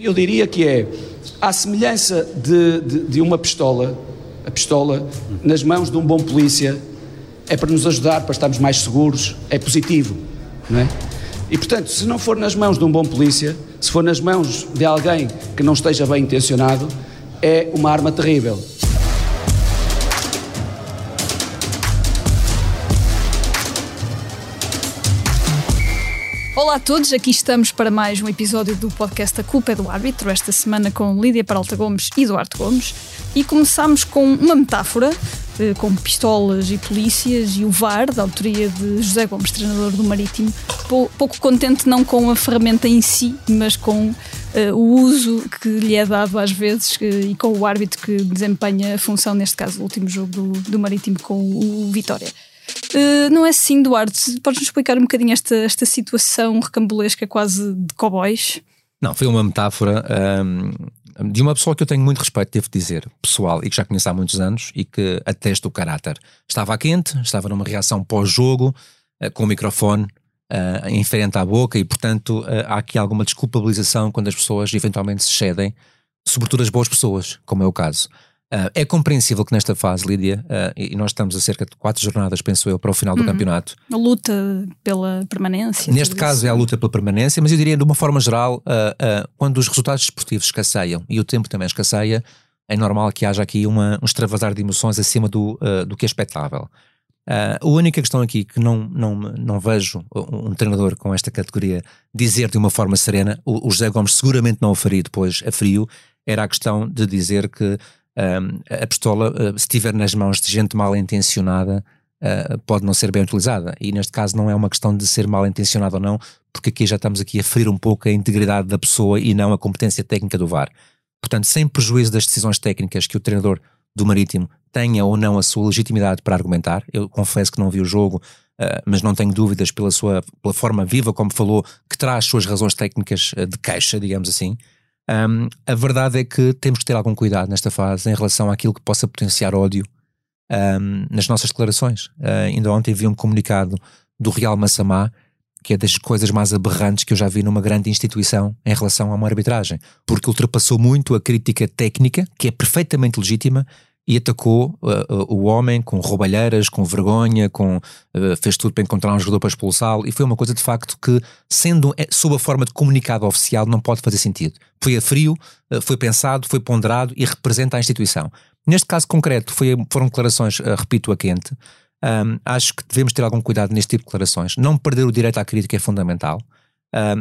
Eu diria que é, à semelhança de, de, de, uma pistola, a pistola nas mãos de um bom polícia é para nos ajudar, para estarmos mais seguros, é positivo, não é? E portanto, se não for nas mãos de um bom polícia, se for nas mãos de alguém que não esteja bem intencionado, é uma arma terrível. Olá a todos, aqui estamos para mais um episódio do podcast A Culpa é do Árbitro, esta semana com Lídia Peralta Gomes e Eduardo Gomes. E começamos com uma metáfora, eh, com pistolas e polícias e o VAR, da autoria de José Gomes, treinador do Marítimo, pouco contente não com a ferramenta em si, mas com uh, o uso que lhe é dado às vezes e com o árbitro que desempenha a função, neste caso, do último jogo do Marítimo com o Vitória. Uh, não é assim, Duarte? Podes-nos explicar um bocadinho esta, esta situação recambulesca quase de cowboys? Não, foi uma metáfora um, de uma pessoa que eu tenho muito respeito, devo dizer, pessoal, e que já conheço há muitos anos e que atesta o caráter. Estava quente, estava numa reação pós-jogo, uh, com o microfone uh, em frente à boca e, portanto, há aqui alguma desculpabilização quando as pessoas eventualmente se cedem, sobretudo as boas pessoas, como é o caso. Uh, é compreensível que nesta fase, Lídia, uh, e nós estamos a cerca de quatro jornadas, penso eu, para o final do uhum. campeonato. A luta pela permanência. Neste caso isso. é a luta pela permanência, mas eu diria de uma forma geral, uh, quando os resultados esportivos escasseiam e o tempo também escasseia, é normal que haja aqui uma, um extravasar de emoções acima do, do que é expectável. a única questão aqui que não, não, não vejo um treinador com esta categoria dizer de uma forma serena, o, o José Gomes seguramente não o faria depois a frio, era a questão de dizer que a pistola, uh, se estiver nas mãos de gente mal intencionada, uh, pode não ser bem utilizada. E neste caso não é uma questão de ser mal intencionada ou não, porque aqui já estamos aqui a ferir um pouco a integridade da pessoa e não a competência técnica do VAR. Portanto, sem prejuízo das decisões técnicas que o treinador do Marítimo tenha ou não a sua legitimidade para argumentar, eu confesso que não vi o jogo, uh, mas não tenho dúvidas pela sua pela forma viva como falou, que traz suas razões técnicas de queixa, digamos assim. Um, a verdade é que temos que ter algum cuidado nesta fase em relação àquilo que possa potenciar ódio um, nas nossas declarações. Uh, ainda ontem vi um comunicado do Real Massamá, que é das coisas mais aberrantes que eu já vi numa grande instituição em relação a uma arbitragem, porque ultrapassou muito a crítica técnica, que é perfeitamente legítima, e atacou uh, o homem com roubalheiras, com vergonha, com, uh, fez tudo para encontrar um jogador para expulsá-lo, e foi uma coisa de facto que, sendo sob a forma de comunicado oficial, não pode fazer sentido. Foi a frio, uh, foi pensado, foi ponderado e representa a instituição. Neste caso concreto, foi, foram declarações, repito, a quente. Um, acho que devemos ter algum cuidado neste tipo de declarações. Não perder o direito à crítica é fundamental,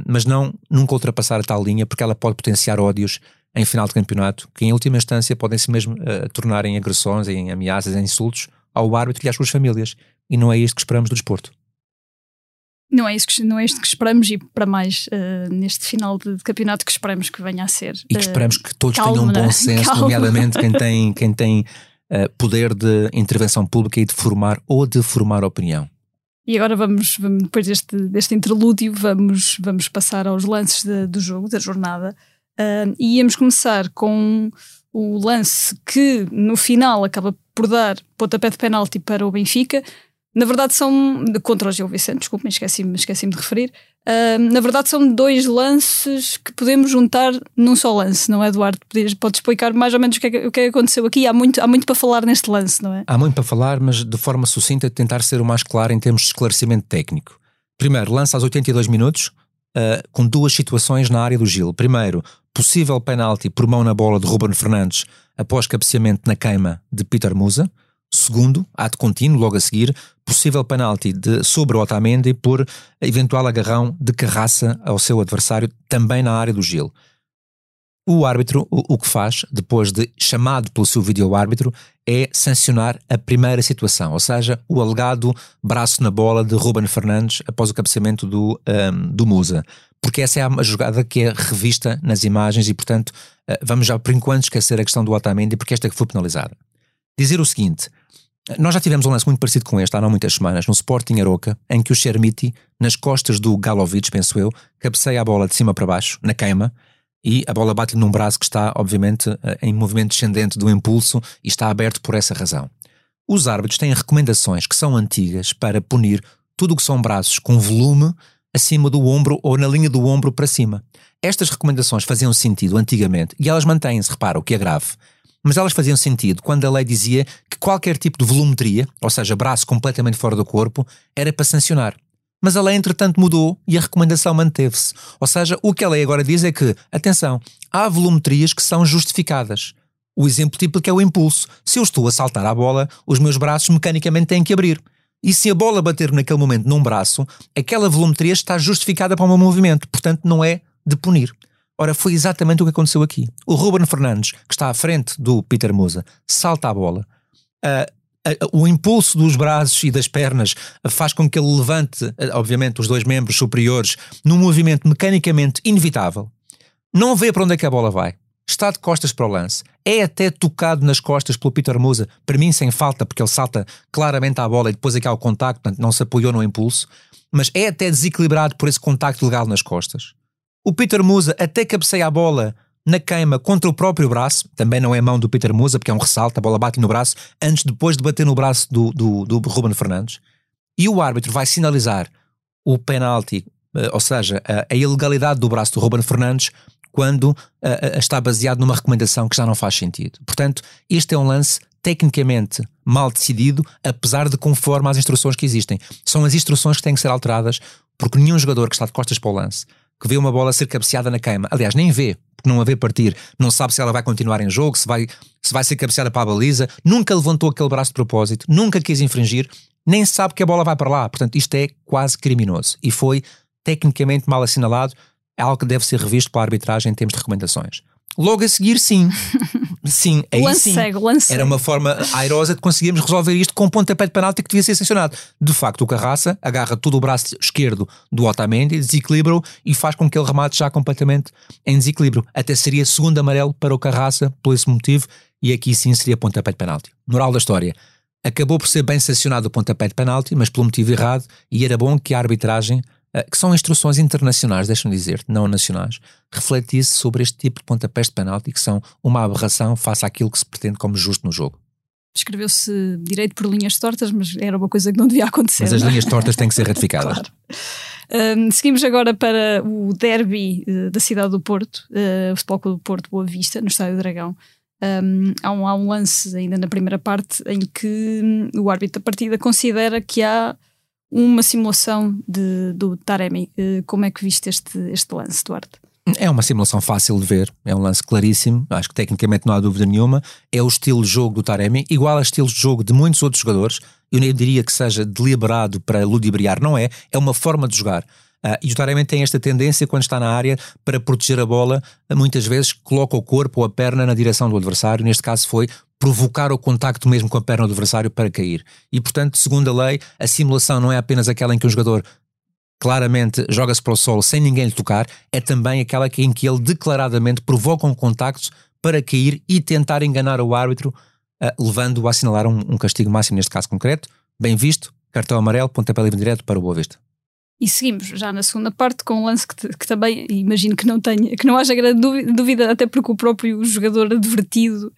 mas não nunca ultrapassar a tal linha, porque ela pode potenciar ódios em final de campeonato, que em última instância podem se mesmo uh, tornar em agressões, em ameaças, em insultos ao árbitro e às suas famílias. E não é isto que esperamos do desporto. Não é, isso que, não é isto que esperamos e para mais uh, neste final de, de, campeonato que esperamos que venha a ser. E que uh, esperamos que todos calma, tenham um bom senso, calma. nomeadamente quem tem, quem tem poder de intervenção pública e de formar ou de formar opinião. E agora vamos, vamos depois deste, deste interlúdio, vamos, vamos passar aos lances de, do jogo, da jornada. Uh, e íamos começar com o lance que no final acaba por dar pontapé de penalti para o Benfica. Na verdade são, contra o Gil Vicente, desculpe, esqueci-me esqueci de referir. Uh, na verdade são dois lances que podemos juntar num só lance, não é Eduardo? Podes, podes explicar mais ou menos o que, é, o que é que aconteceu aqui? Há muito, há muito para falar neste lance, não é? Há muito para falar, mas de forma sucinta tentar ser o mais claro em termos de esclarecimento técnico. Primeiro, lance aos 82 minutos, uh, com duas situações na área do Gil. Primeiro, possível penalti por mão na bola de Ruben Fernandes após cabeceamento na queima de Peter Musa. Segundo, ato contínuo, logo a seguir, possível penalti de, sobre o Otamendi por eventual agarrão de carraça ao seu adversário, também na área do Gil. O árbitro, o, o que faz, depois de chamado pelo seu vídeo-árbitro, é sancionar a primeira situação, ou seja, o alegado braço na bola de Ruben Fernandes após o cabeceamento do, um, do Musa porque essa é a jogada que é revista nas imagens e, portanto, eh, vamos já por enquanto esquecer a questão do Otamendi, porque esta que foi penalizada. Dizer o seguinte, nós já tivemos um lance muito parecido com este há não muitas semanas, no Sporting Aroca, em que o Chermiti, nas costas do Galovic, penso eu, cabeceia a bola de cima para baixo, na queima, e a bola bate-lhe num braço que está, obviamente, eh, em movimento descendente do impulso e está aberto por essa razão. Os árbitros têm recomendações que são antigas para punir tudo o que são braços com volume acima do ombro ou na linha do ombro para cima. estas recomendações faziam sentido antigamente e elas mantêm-se, repara, o que é grave. Mas elas faziam sentido quando a lei dizia que qualquer tipo de volumetria, ou seja, braço completamente fora do corpo, era para sancionar. Mas a lei, entretanto, mudou e a recomendação manteve-se. Ou seja, o que a lei agora diz é que, atenção, há volumetrias que são justificadas. O exemplo típico é o impulso. Se eu estou a saltar à bola, os meus braços mecanicamente têm que abrir. E se a bola bater naquele momento num braço, aquela volumetria está justificada para o meu movimento, portanto não é de punir. Ora, foi exatamente o que aconteceu aqui. O Ruben Fernandes, que está à frente do Peter Musa, salta a bola. Uh, o impulso dos braços e das pernas faz com que ele levante, obviamente, os dois membros superiores num movimento mecanicamente inevitável. Não vê para onde é que a bola vai. Está de costas para o lance. É até tocado nas costas pelo Peter Musa, para mim sem falta, porque ele salta claramente à bola e depois aqui ao contacto, portanto não se apoiou no impulso. Mas é até desequilibrado por esse contacto legal nas costas. O Peter Musa até cabeceia a bola na queima contra o próprio braço, também não é mão do Peter Musa, porque é um ressalto, a bola bate no braço, antes depois de bater no braço do, do, do Ruben Fernandes. E o árbitro vai sinalizar o penalti, eh, ou seja, a, a ilegalidade do braço do Ruben Fernandes, quando uh, está baseado numa recomendação que já não faz sentido. Portanto, este é um lance tecnicamente mal decidido, apesar de conforme às instruções que existem. São as instruções que têm que ser alteradas, porque nenhum jogador que está de costas para o lance, que vê uma bola ser cabeceada na queima, aliás, nem vê, porque não a vê partir, não sabe se ela vai continuar em jogo, se vai, se vai ser cabeceada para a baliza, nunca levantou aquele braço de propósito, nunca quis infringir, nem sabe que a bola vai para lá. Portanto, isto é quase criminoso e foi tecnicamente mal assinalado, é algo que deve ser revisto pela arbitragem em termos de recomendações. Logo a seguir, sim. Sim, aí lance sim. Era uma forma airosa de conseguirmos resolver isto com um pontapé de penalti que devia ser sancionado. De facto, o Carraça agarra todo o braço esquerdo do Otamendi, desequilibra-o e faz com que ele remate já completamente em desequilíbrio. Até seria segundo amarelo para o Carraça por esse motivo e aqui sim seria pontapé de penalti. Moral da história. Acabou por ser bem sancionado o pontapé de penalti, mas pelo motivo errado e era bom que a arbitragem que são instruções internacionais, deixa-me dizer, não nacionais, refletisse sobre este tipo de pontapés de penalti que são uma aberração face àquilo que se pretende como justo no jogo. Escreveu-se direito por linhas tortas, mas era uma coisa que não devia acontecer. Mas as é? linhas tortas têm que ser retificadas. claro. Um, seguimos agora para o derby uh, da cidade do Porto, uh, o Futebol Clube do Porto Boa Vista, no Estádio Dragão. Um, há, um, há um lance ainda na primeira parte em que um, o árbitro da partida considera que há uma simulação de, do Taremi. Uh, como é que viste este, este lance, Duarte? É uma simulação fácil de ver, é um lance claríssimo, acho que tecnicamente não há dúvida nenhuma. É o estilo de jogo do Taremi, igual a estilos de jogo de muitos outros jogadores. Eu nem diria que seja deliberado para ludibriar, não é, é uma forma de jogar. Uh, e o Taremi tem esta tendência, quando está na área, para proteger a bola, muitas vezes coloca o corpo ou a perna na direção do adversário. Neste caso foi provocar o contacto mesmo com a perna do adversário para cair. E, portanto, segundo a lei, a simulação não é apenas aquela em que um jogador claramente joga-se para o solo sem ninguém lhe tocar, é também aquela em que ele declaradamente provoca um contacto para cair e tentar enganar o árbitro, uh, levando-o a assinalar um, um, castigo máximo neste caso concreto. Bem visto, cartão amarelo, pontapé livre direto para o Boa Vista. E seguimos já na segunda parte com um lance que, que também imagino que não tenha, que não haja grande dúvida, até porque o próprio jogador advertido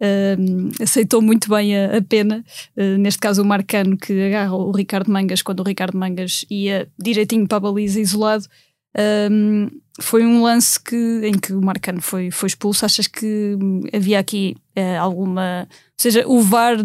Uh, aceitou muito bem a, a pena. Uh, neste caso, o Marcano que agarra o Ricardo Mangas quando o Ricardo Mangas ia direitinho para a baliza isolado. Uh, foi um lance que, em que o Marcano foi, foi expulso. Achas que havia aqui eh, alguma. Ou seja, o VAR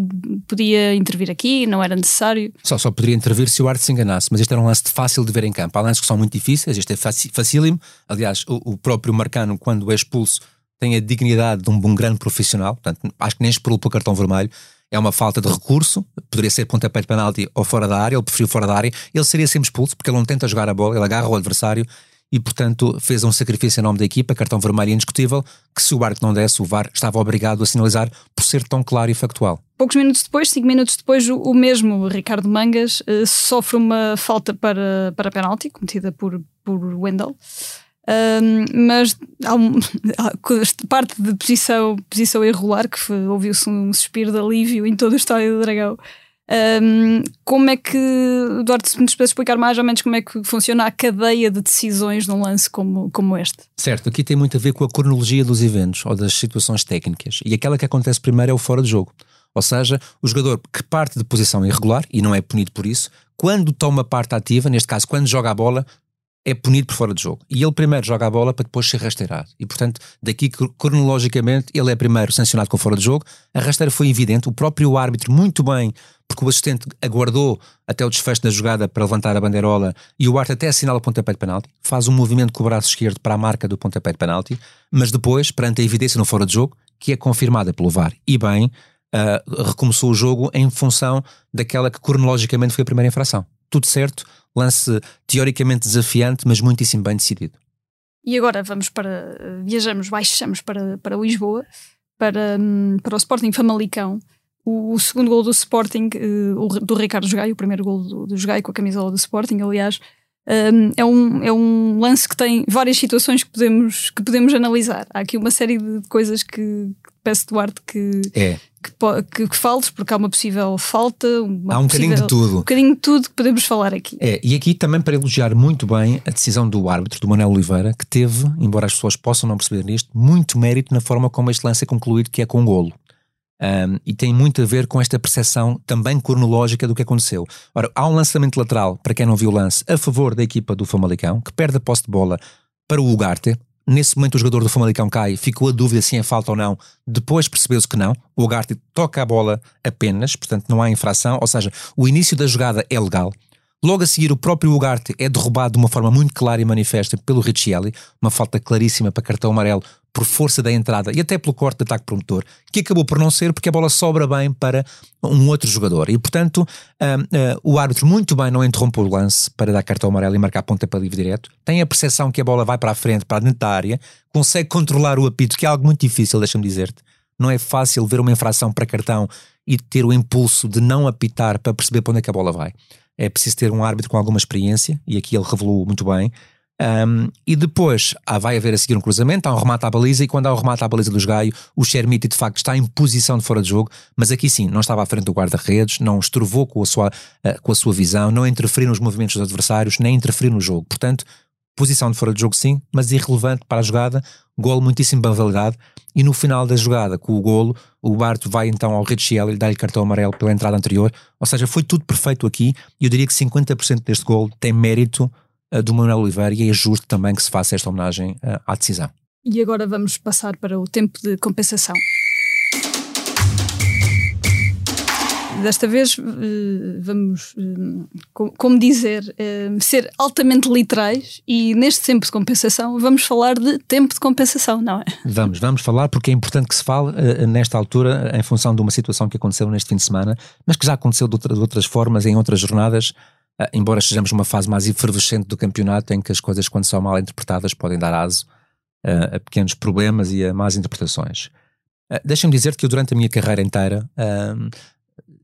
podia intervir aqui, não era necessário? Só, só poderia intervir se o árbitro se enganasse, mas este era um lance fácil de ver em campo. Há lances que são muito difíceis, este é facílimo. Aliás, o, o próprio Marcano, quando é expulso, tem a dignidade de um, um grande profissional, portanto, acho que nem esperou pelo cartão vermelho. É uma falta de recurso, poderia ser pontapé de penalti ou fora da área, ele preferiu fora da área. Ele seria sempre expulso porque ele não tenta jogar a bola, ele agarra o adversário e, portanto, fez um sacrifício em nome da equipa, cartão vermelho indiscutível, que se o árbitro não desse, o VAR estava obrigado a sinalizar por ser tão claro e factual. Poucos minutos depois, cinco minutos depois, o, mesmo Ricardo Mangas uh, sofre uma falta para, para penalti, cometida por, por Wendell. Um, mas há, um, parte de posição, posição irregular que ouviu-se um suspiro de alívio em todo o estádio do Dragão. Um, como é que, Eduardo, se nos puder explicar mais ou menos como é que funciona a cadeia de decisões num lance como, como este? Certo, aqui tem muito a ver com a cronologia dos eventos ou das situações técnicas. E aquela que acontece primeiro é o fora de jogo. Ou seja, o jogador que parte de posição irregular e não é punido por isso, quando toma parte ativa, neste caso, quando joga a bola, é punido por fora de jogo. E ele primeiro joga a bola para depois ser rasteirado. E, portanto, daqui cronologicamente, ele é primeiro sancionado com fora de jogo. A rasteira foi evidente, o próprio árbitro, muito bem, porque o assistente aguardou até o desfecho da jogada para levantar a bandeirola e o árbitro até assinala o pontapé de penalti, faz um movimento com o braço esquerdo para a marca do pontapé de penalti, mas depois, perante a evidência no fora de jogo, que é confirmada pelo VAR, e bem, uh, recomeçou o jogo em função daquela que cronologicamente foi a primeira infração. Tudo certo, lance teoricamente desafiante, mas muitíssimo bem decidido. E agora vamos para. Viajamos, baixamos para, para Lisboa, para, hum, para o Sporting Famalicão. O, o segundo gol do Sporting, uh, do Ricardo Jogai, o primeiro gol do, do Jogai com a camisola do Sporting, aliás, um, é, um, é um lance que tem várias situações que podemos, que podemos analisar. Há aqui uma série de coisas que peço, Duarte, que, é. que, que, faltes, porque há uma possível falta. Uma há um possível, bocadinho de tudo. Um bocadinho de tudo que podemos falar aqui. É, e aqui também para elogiar muito bem a decisão do árbitro, do Manuel Oliveira, que teve, embora as pessoas possam não perceber nisto, muito mérito na forma como este lance é concluído, que é com golo. Um, e tem muito a ver com esta percepção também cronológica do que aconteceu. Ora, há um lançamento lateral, para quem não viu o lance, a favor da equipa do Famalicão, que perde a posse de bola para o Ugarte. Nesse momento o jogador do Famalicão cai, ficou a dúvida se é falta ou não, depois percebeu-se que não, o Ugarte toca a bola apenas, portanto não há infração, ou seja, o início da jogada é legal. Logo a seguir, o próprio Ugarte é derrubado de uma forma muito clara e manifesta pelo Riccielli, uma falta claríssima para cartão amarelo por força da entrada e até pelo corte de ataque promotor, que acabou por não ser porque a bola sobra bem para um outro jogador. E, portanto, uh, o árbitro muito bem não interrompeu o lance para dar cartão amarelo e marcar ponta para livre direto. Tem a percepção que a bola vai para a frente, para dentro da área, consegue controlar o apito, que é algo muito difícil, deixa-me dizer-te. Não é fácil ver uma infração para cartão e ter o impulso de não apitar para perceber para onde é que a bola vai. É preciso ter um árbitro com alguma experiência, e aqui ele revelou muito bem, um, e depois ah, vai haver a seguir um cruzamento, há um remate à baliza, e quando há um remate à baliza dos Gaio, o Chermiti de facto está em posição de fora de jogo, mas aqui sim, não estava à frente do guarda-redes, não estrovou com a, sua, uh, com a sua visão, não interferiu nos movimentos dos adversários, nem interferiu no jogo. Portanto, posição de fora de jogo sim, mas irrelevante para a jogada, golo muitíssimo bem validado, e no final da jogada, com o golo, o Barto vai então ao Richie e dá-lhe cartão amarelo pela entrada anterior, ou seja, foi tudo perfeito aqui, e eu diria que 50% deste golo tem mérito do Manuel Oliveira e é justo também que se faça esta homenagem eh, à decisão. E agora vamos passar para o tempo de compensação. Desta vez eh, vamos, como dizer, ser altamente literais e neste tempo de compensação vamos falar de tempo de compensação, não é? Vamos, vamos falar porque é importante que se fale nesta altura em função de uma situação que aconteceu neste fim de semana, mas que já aconteceu de outras formas em outras jornadas Uh, embora estejamos numa fase mais efervescente do campeonato, em que as coisas, quando são mal interpretadas, podem dar aso uh, a pequenos problemas e a más interpretações. Uh, Deixa-me dizer que eu, durante a minha carreira inteira,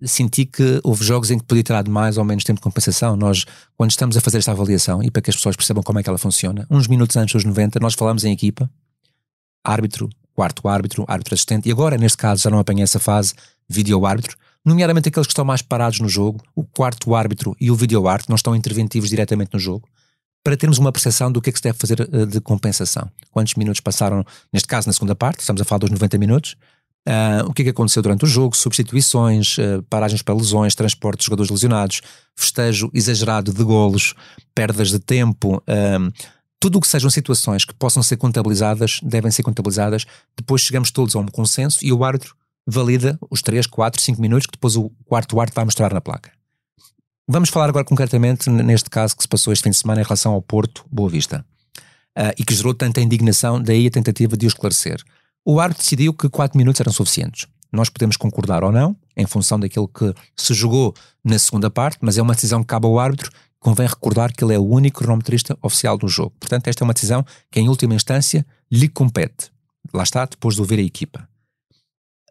senti que houve jogos em que podia ter dado mais ou menos tempo de compensação. Nós, quando estamos a fazer esta avaliação, e para que as pessoas percebam como é que ela funciona, uns minutos antes dos 90, nós falamos em equipa, árbitro, quarto árbitro, árbitro assistente, e agora, neste caso, já não apanhei essa fase, vídeo árbitro, nomeadamente aqueles que estão mais parados no jogo, o quarto árbitro e o vídeo árbitro não estão interventivos diretamente no jogo, para termos uma percepção do que é que se deve fazer eh, de compensação. Quantos minutos passaram, neste caso na segunda parte, estamos a falar dos 90 minutos, uh, o que é que aconteceu durante o jogo, substituições, uh, paragens para lesões, transporte de jogadores lesionados, festejo exagerado de golos, perdas de tempo, uh, tudo o que sejam situações que possam ser contabilizadas, devem ser contabilizadas, depois chegamos todos a um consenso e o árbitro valida os 3, 4, 5 minutos que depois o quarto árbitro vai mostrar na placa. Vamos falar agora concretamente neste caso que se passou este fim de semana em relação ao Porto Boa Vista uh, e que gerou tanta indignação, daí a tentativa de o esclarecer. O árbitro decidiu que 4 minutos eram suficientes. Nós podemos concordar ou não, em função daquilo que se jogou na segunda parte, mas é uma decisão que cabe ao árbitro. Convém recordar que ele é o único cronometrista oficial do jogo. Portanto, esta é uma decisão que, em última instância, lhe compete. Lá está, depois de ouvir a equipa.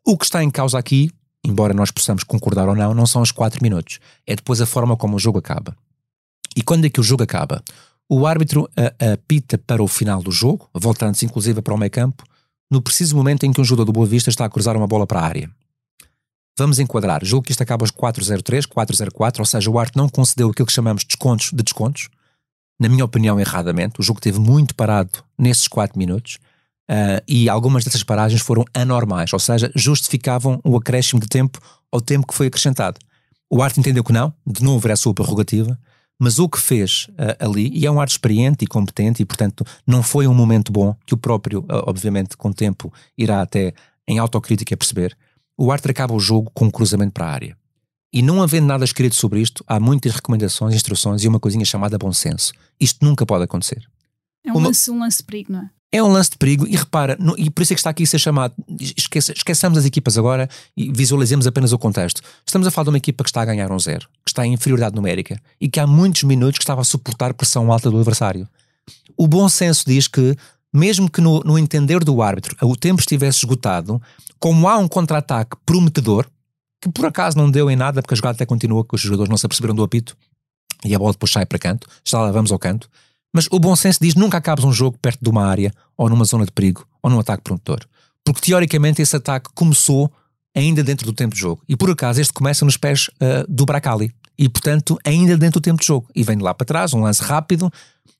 O que está em causa aqui, embora nós possamos concordar ou não, não são os 4 minutos. É depois a forma como o jogo acaba. E quando é que o jogo acaba? O árbitro apita para o final do jogo, voltando-se inclusive para o meio campo, no preciso momento em que um jogador do Boa Vista está a cruzar uma bola para a área. Vamos enquadrar. Julgo que isto acaba aos 403, 404, ou seja, o árbitro não concedeu aquilo que chamamos de descontos de descontos. Na minha opinião, erradamente. O jogo teve muito parado nesses 4 minutos. Uh, e algumas dessas paragens foram anormais, ou seja, justificavam o acréscimo de tempo ao tempo que foi acrescentado. O árbitro entendeu que não, de novo era a sua prerrogativa, mas o que fez uh, ali, e é um árbitro experiente e competente, e portanto não foi um momento bom, que o próprio, uh, obviamente, com o tempo, irá até em autocrítica perceber, o árbitro acaba o jogo com um cruzamento para a área. E não havendo nada escrito sobre isto, há muitas recomendações, instruções e uma coisinha chamada bom senso. Isto nunca pode acontecer. É um, uma... lance, um lance perigo, não é? É um lance de perigo e repara, no, e por isso é que está aqui a ser chamado. Esqueça, esqueçamos as equipas agora e visualizemos apenas o contexto. Estamos a falar de uma equipa que está a ganhar um zero, que está em inferioridade numérica e que há muitos minutos que estava a suportar pressão alta do adversário. O bom senso diz que, mesmo que no, no entender do árbitro o tempo estivesse esgotado, como há um contra-ataque prometedor, que por acaso não deu em nada, porque a jogada até continua, que os jogadores não se aperceberam do apito e a bola depois sai para canto, já lá vamos ao canto mas o bom senso diz nunca acabes um jogo perto de uma área, ou numa zona de perigo, ou num ataque promotor. Porque teoricamente esse ataque começou ainda dentro do tempo de jogo. E por acaso este começa nos pés uh, do Bracali. E portanto, ainda dentro do tempo de jogo. E vem de lá para trás, um lance rápido.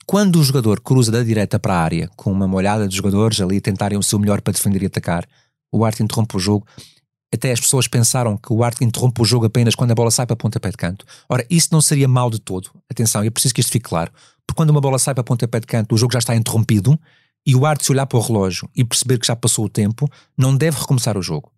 Quando o jogador cruza da direita para a área, com uma molhada de jogadores ali tentarem o seu melhor para defender e atacar, o Arte interrompe o jogo. Até as pessoas pensaram que o Arte interrompe o jogo apenas quando a bola sai para a ponta pé de canto. Ora, isso não seria mal de todo. Atenção, é preciso que isto fique claro. Porque quando uma bola sai para pontapé de canto, o jogo já está interrompido e o árbitro, se olhar para o relógio e perceber que já passou o tempo, não deve recomeçar o jogo.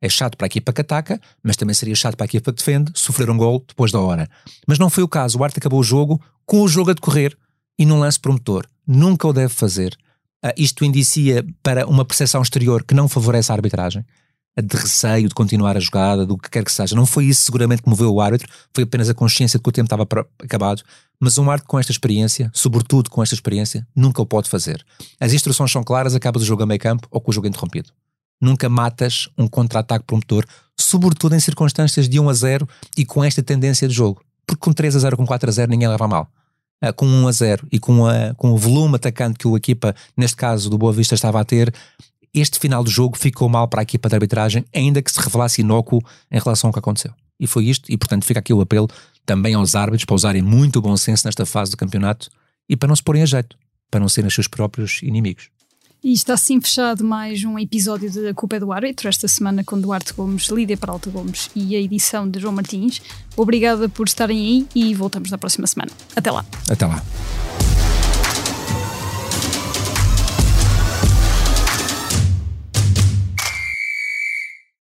É chato para a equipa que ataca, mas também seria chato para a equipa que defende sofrer um gol depois da hora. Mas não foi o caso. O árbitro acabou o jogo com o jogo a decorrer e num lance promotor. Nunca o deve fazer. Uh, isto indicia para uma percepção exterior que não favorece a arbitragem de receio de continuar a jogada, do que quer que seja. Não foi isso seguramente que moveu o árbitro, foi apenas a consciência de que o tempo estava acabado. Mas um árbitro com esta experiência, sobretudo com esta experiência, nunca o pode fazer. As instruções são claras, acaba o jogo a meio campo ou com o jogo interrompido. Nunca matas um contra-ataque promotor, sobretudo em circunstâncias de 1 a 0 e com esta tendência de jogo. Porque com 3 a 0, com 4 a 0, ninguém leva mal. Uh, com 1 a 0 e com, a, com o volume atacante que o equipa, neste caso do Boa Vista, estava a ter, este final do jogo ficou mal para a equipa de arbitragem, ainda que se revelasse inócuo em relação ao que aconteceu. E foi isto, e portanto fica aqui o apelo também aos árbitros para usarem muito bom senso nesta fase do campeonato e para não se porem a jeito, para não serem os seus próprios inimigos. E está assim fechado mais um episódio de A Culpa é do Árbitro, esta semana com Duarte Gomes, Lídia Peralta Gomes e a edição de João Martins. Obrigada por estarem aí e voltamos na próxima semana. Até lá. Até lá.